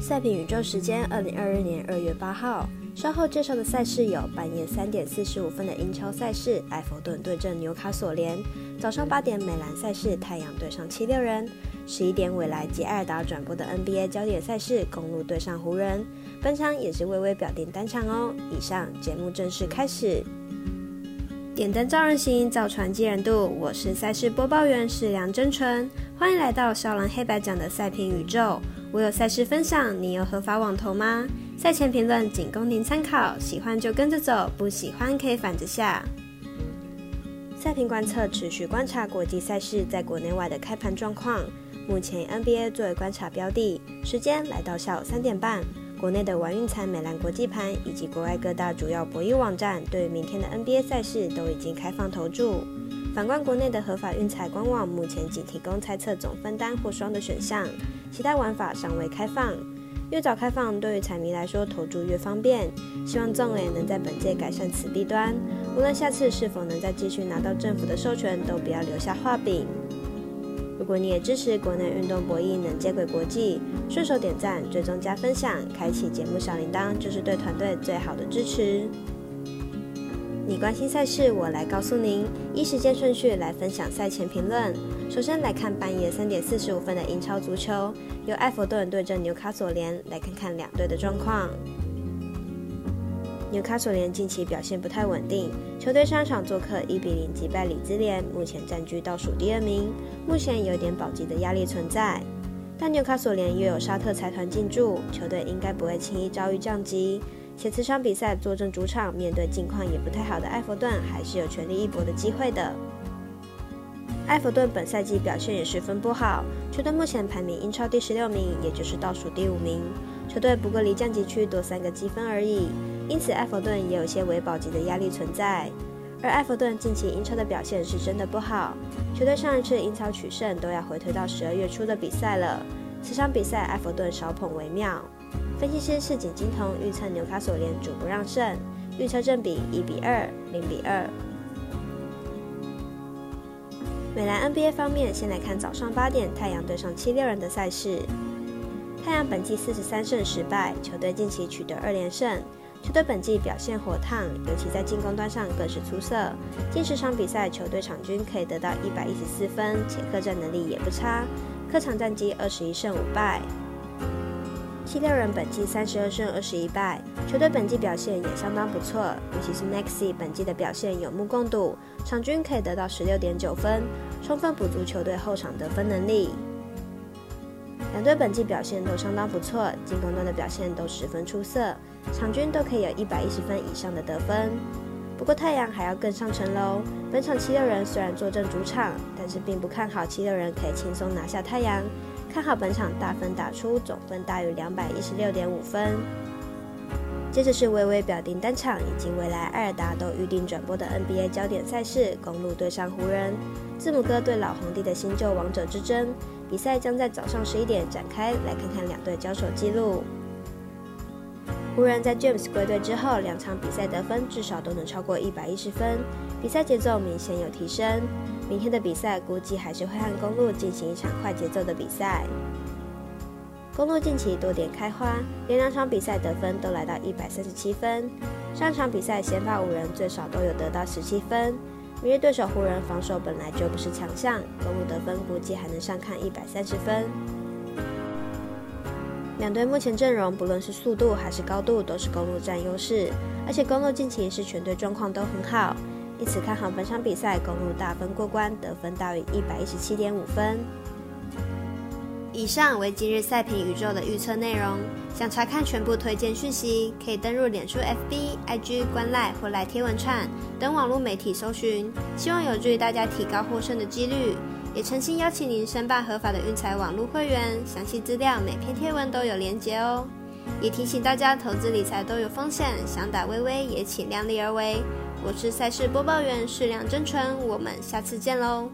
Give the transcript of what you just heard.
赛评宇宙时间，二零二二年二月八号。稍后介绍的赛事有：半夜三点四十五分的英超赛事，埃弗顿对阵纽卡索联；早上八点美兰赛事，太阳对上七六人；十一点未来及艾尔达转播的 NBA 焦点赛事，公路对上湖人。本场也是微微表定单场哦。以上节目正式开始。点灯照人行，造船济人度。我是赛事播报员是梁真纯，欢迎来到少狼黑白奖的赛评宇宙。我有赛事分享，你有合法网投吗？赛前评论仅供您参考，喜欢就跟着走，不喜欢可以反着下。赛评观测持续观察国际赛事在国内外的开盘状况，目前 NBA 作为观察标的，时间来到下午三点半。国内的玩运彩、美兰国际盘以及国外各大主要博弈网站，对于明天的 NBA 赛事都已经开放投注。反观国内的合法运彩官网，目前仅提供猜测总分单或双的选项，其他玩法尚未开放。越早开放，对于彩迷来说投注越方便。希望纵联能在本届改善此弊端，无论下次是否能再继续拿到政府的授权，都不要留下画饼。如果你也支持国内运动博弈能接轨国际，顺手点赞、追踪加分享、开启节目小铃铛，就是对团队最好的支持。你关心赛事，我来告诉您。依时间顺序来分享赛前评论。首先来看半夜三点四十五分的英超足球，由埃弗顿对阵纽卡索联，来看看两队的状况。纽卡索联近期表现不太稳定，球队上场做客一比零击败里兹联，目前占据倒数第二名，目前有点保级的压力存在。但纽卡索联又有沙特财团进驻，球队应该不会轻易遭遇降级。且此场比赛坐镇主场，面对近况也不太好的埃弗顿，还是有全力一搏的机会的。埃弗顿本赛季表现也十分不好，球队目前排名英超第十六名，也就是倒数第五名。球队不过离降级区多三个积分而已，因此埃弗顿也有些维保级的压力存在。而埃弗顿近期英超的表现是真的不好，球队上一次英超取胜都要回推到十二月初的比赛了。此场比赛埃弗顿少捧为妙。分析师赤井金童预测纽卡索连主不让胜，预测正比一比二、零比二。美兰 NBA 方面，先来看早上八点太阳对上七六人的赛事。太阳本季四十三胜十败，球队近期取得二连胜，球队本季表现火烫，尤其在进攻端上更是出色。近十场比赛，球队场均可以得到一百一十四分，且客战能力也不差，客场战绩二十一胜五败。七六人本季三十二胜二十一败，球队本季表现也相当不错，尤其是 Maxi 本季的表现有目共睹，场均可以得到十六点九分，充分补足球队后场得分能力。两队本季表现都相当不错，进攻端的表现都十分出色，场均都可以有一百一十分以上的得分。不过太阳还要更上层楼，本场七六人虽然坐镇主场，但是并不看好七六人可以轻松拿下太阳。看好本场大分打出，总分大于两百一十六点五分。接着是微微表定单场以及未来艾尔达都预定转播的 NBA 焦点赛事，公路对上湖人，字母哥对老皇帝的新旧王者之争。比赛将在早上十一点展开，来看看两队交手记录。湖人，在 James 归队之后，两场比赛得分至少都能超过一百一十分，比赛节奏明显有提升。明天的比赛估计还是会和公路进行一场快节奏的比赛。公路近期多点开花，连两场比赛得分都来到一百三十七分。上场比赛先发五人最少都有得到十七分。明日对手湖人防守本来就不是强项，公路得分估计还能上看一百三十分。两队目前阵容不论是速度还是高度都是公路占优势，而且公路近期是全队状况都很好。因此看好本场比赛，公路大分过关，得分大于一百一十七点五分。以上为今日赛评宇宙的预测内容。想查看全部推荐讯息，可以登入脸书、FB、IG、观赖或来贴文串等网络媒体搜寻。希望有助于大家提高获胜的几率。也诚心邀请您申办合法的运财网络会员，详细资料每篇贴文都有连结哦。也提醒大家，投资理财都有风险，想打微微也请量力而为。我是赛事播报员，是梁真纯，我们下次见喽。